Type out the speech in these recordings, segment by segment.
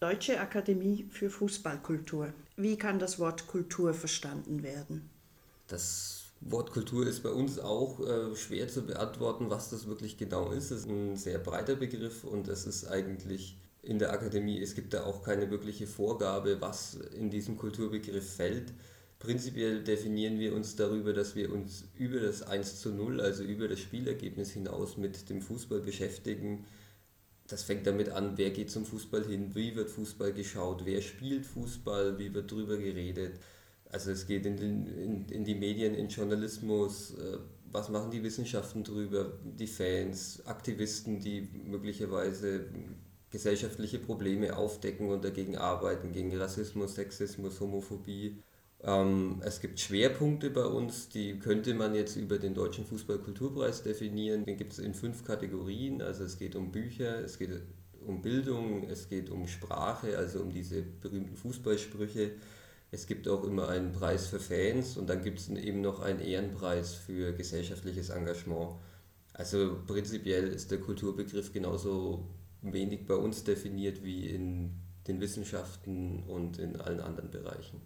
Deutsche Akademie für Fußballkultur. Wie kann das Wort Kultur verstanden werden? Das Wort Kultur ist bei uns auch äh, schwer zu beantworten, was das wirklich genau ist. Es ist ein sehr breiter Begriff und es ist eigentlich in der Akademie, es gibt da auch keine wirkliche Vorgabe, was in diesem Kulturbegriff fällt. Prinzipiell definieren wir uns darüber, dass wir uns über das 1 zu 0, also über das Spielergebnis hinaus mit dem Fußball beschäftigen. Das fängt damit an, wer geht zum Fußball hin, wie wird Fußball geschaut, wer spielt Fußball, wie wird darüber geredet. Also es geht in, den, in, in die Medien, in Journalismus, äh, was machen die Wissenschaften drüber, die Fans, Aktivisten, die möglicherweise gesellschaftliche Probleme aufdecken und dagegen arbeiten, gegen Rassismus, Sexismus, Homophobie. Ähm, es gibt Schwerpunkte bei uns, die könnte man jetzt über den Deutschen Fußballkulturpreis definieren. Den gibt es in fünf Kategorien. Also es geht um Bücher, es geht um Bildung, es geht um Sprache, also um diese berühmten Fußballsprüche. Es gibt auch immer einen Preis für Fans und dann gibt es eben noch einen Ehrenpreis für gesellschaftliches Engagement. Also prinzipiell ist der Kulturbegriff genauso wenig bei uns definiert wie in den Wissenschaften und in allen anderen Bereichen.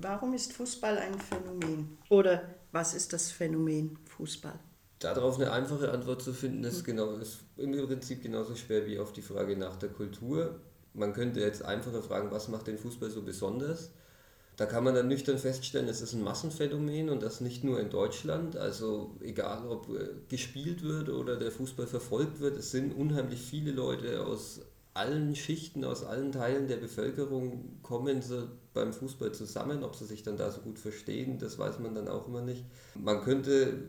Warum ist Fußball ein Phänomen? Oder was ist das Phänomen Fußball? Darauf eine einfache Antwort zu finden, ist, genau, ist im Prinzip genauso schwer wie auf die Frage nach der Kultur. Man könnte jetzt einfacher fragen, was macht den Fußball so besonders? Da kann man dann nüchtern feststellen, es ist ein Massenphänomen und das nicht nur in Deutschland. Also egal, ob äh, gespielt wird oder der Fußball verfolgt wird, es sind unheimlich viele Leute aus allen Schichten, aus allen Teilen der Bevölkerung kommen sie beim Fußball zusammen. Ob sie sich dann da so gut verstehen, das weiß man dann auch immer nicht. Man könnte,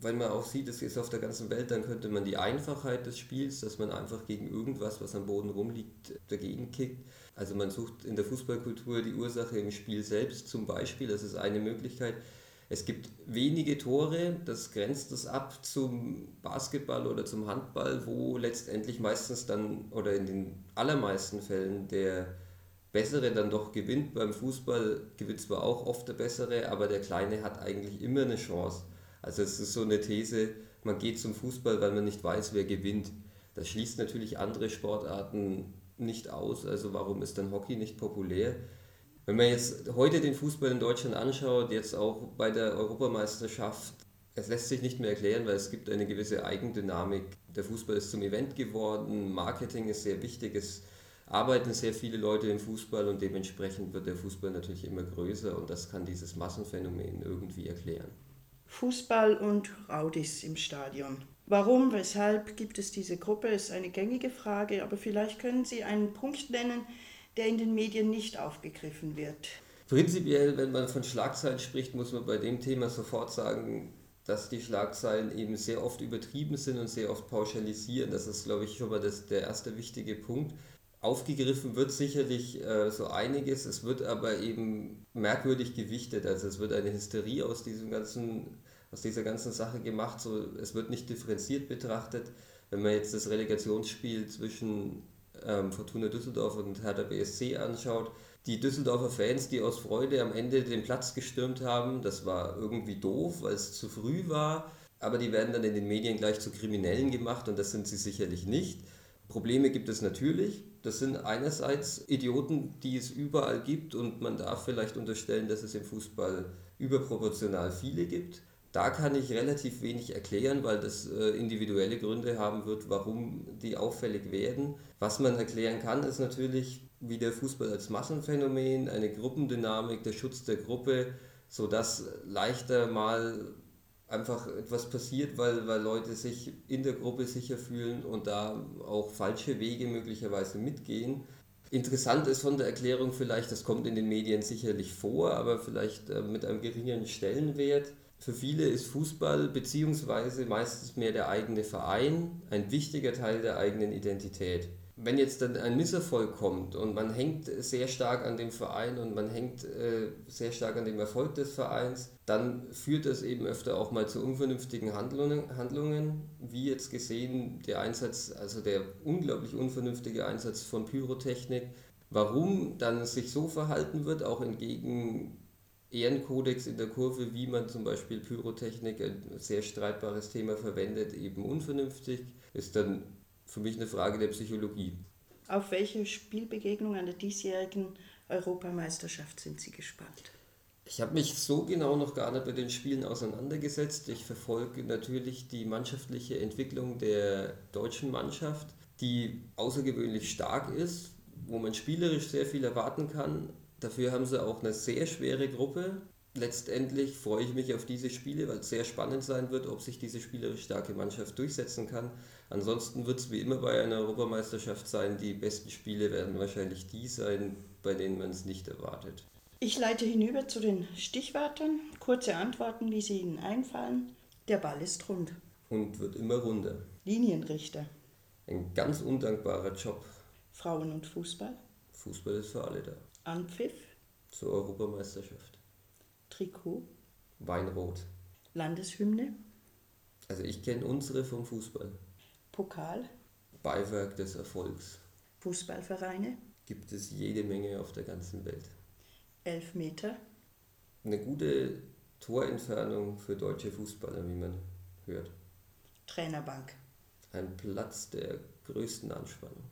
wenn man auch sieht, es ist auf der ganzen Welt, dann könnte man die Einfachheit des Spiels, dass man einfach gegen irgendwas, was am Boden rumliegt, dagegen kickt. Also man sucht in der Fußballkultur die Ursache im Spiel selbst zum Beispiel, das ist eine Möglichkeit. Es gibt wenige Tore, das grenzt es ab zum Basketball oder zum Handball, wo letztendlich meistens dann oder in den allermeisten Fällen der Bessere dann doch gewinnt. Beim Fußball gewinnt zwar auch oft der Bessere, aber der Kleine hat eigentlich immer eine Chance. Also es ist so eine These, man geht zum Fußball, weil man nicht weiß, wer gewinnt. Das schließt natürlich andere Sportarten nicht aus. Also warum ist dann Hockey nicht populär? Wenn man jetzt heute den Fußball in Deutschland anschaut, jetzt auch bei der Europameisterschaft, es lässt sich nicht mehr erklären, weil es gibt eine gewisse Eigendynamik. Der Fußball ist zum Event geworden, Marketing ist sehr wichtig, es arbeiten sehr viele Leute im Fußball und dementsprechend wird der Fußball natürlich immer größer und das kann dieses Massenphänomen irgendwie erklären. Fußball und Raudis im Stadion. Warum, weshalb gibt es diese Gruppe, ist eine gängige Frage, aber vielleicht können Sie einen Punkt nennen, der in den Medien nicht aufgegriffen wird. Prinzipiell, wenn man von Schlagzeilen spricht, muss man bei dem Thema sofort sagen, dass die Schlagzeilen eben sehr oft übertrieben sind und sehr oft pauschalisieren. Das ist, glaube ich, schon mal das, der erste wichtige Punkt. Aufgegriffen wird sicherlich äh, so einiges, es wird aber eben merkwürdig gewichtet. Also es wird eine Hysterie aus diesem ganzen aus dieser ganzen Sache gemacht. So, es wird nicht differenziert betrachtet. Wenn man jetzt das Relegationsspiel zwischen ähm, Fortuna Düsseldorf und Hertha BSC anschaut, die Düsseldorfer Fans, die aus Freude am Ende den Platz gestürmt haben, das war irgendwie doof, weil es zu früh war, aber die werden dann in den Medien gleich zu Kriminellen gemacht und das sind sie sicherlich nicht. Probleme gibt es natürlich. Das sind einerseits Idioten, die es überall gibt und man darf vielleicht unterstellen, dass es im Fußball überproportional viele gibt. Da kann ich relativ wenig erklären, weil das äh, individuelle Gründe haben wird, warum die auffällig werden. Was man erklären kann, ist natürlich, wie der Fußball als Massenphänomen, eine Gruppendynamik, der Schutz der Gruppe, sodass leichter mal einfach etwas passiert, weil, weil Leute sich in der Gruppe sicher fühlen und da auch falsche Wege möglicherweise mitgehen. Interessant ist von der Erklärung vielleicht, das kommt in den Medien sicherlich vor, aber vielleicht äh, mit einem geringeren Stellenwert für viele ist Fußball beziehungsweise meistens mehr der eigene Verein ein wichtiger Teil der eigenen Identität. Wenn jetzt dann ein Misserfolg kommt und man hängt sehr stark an dem Verein und man hängt äh, sehr stark an dem Erfolg des Vereins, dann führt das eben öfter auch mal zu unvernünftigen Handlungen, Handlungen, wie jetzt gesehen der Einsatz, also der unglaublich unvernünftige Einsatz von Pyrotechnik. Warum dann sich so verhalten wird, auch entgegen Ehrenkodex in der Kurve, wie man zum Beispiel Pyrotechnik, ein sehr streitbares Thema verwendet, eben unvernünftig, ist dann für mich eine Frage der Psychologie. Auf welche Spielbegegnung an der diesjährigen Europameisterschaft sind Sie gespannt? Ich habe mich so genau noch gar nicht mit den Spielen auseinandergesetzt. Ich verfolge natürlich die mannschaftliche Entwicklung der deutschen Mannschaft, die außergewöhnlich stark ist, wo man spielerisch sehr viel erwarten kann. Dafür haben sie auch eine sehr schwere Gruppe. Letztendlich freue ich mich auf diese Spiele, weil es sehr spannend sein wird, ob sich diese spielerisch starke Mannschaft durchsetzen kann. Ansonsten wird es wie immer bei einer Europameisterschaft sein, die besten Spiele werden wahrscheinlich die sein, bei denen man es nicht erwartet. Ich leite hinüber zu den Stichwörtern. Kurze Antworten, wie sie Ihnen einfallen. Der Ball ist rund. Und wird immer runder. Linienrichter. Ein ganz undankbarer Job. Frauen und Fußball. Fußball ist für alle da. Anpfiff. Zur Europameisterschaft. Trikot. Weinrot. Landeshymne. Also ich kenne unsere vom Fußball. Pokal. Beiwerk des Erfolgs. Fußballvereine. Gibt es jede Menge auf der ganzen Welt. Elfmeter. Eine gute Torentfernung für deutsche Fußballer, wie man hört. Trainerbank. Ein Platz der größten Anspannung.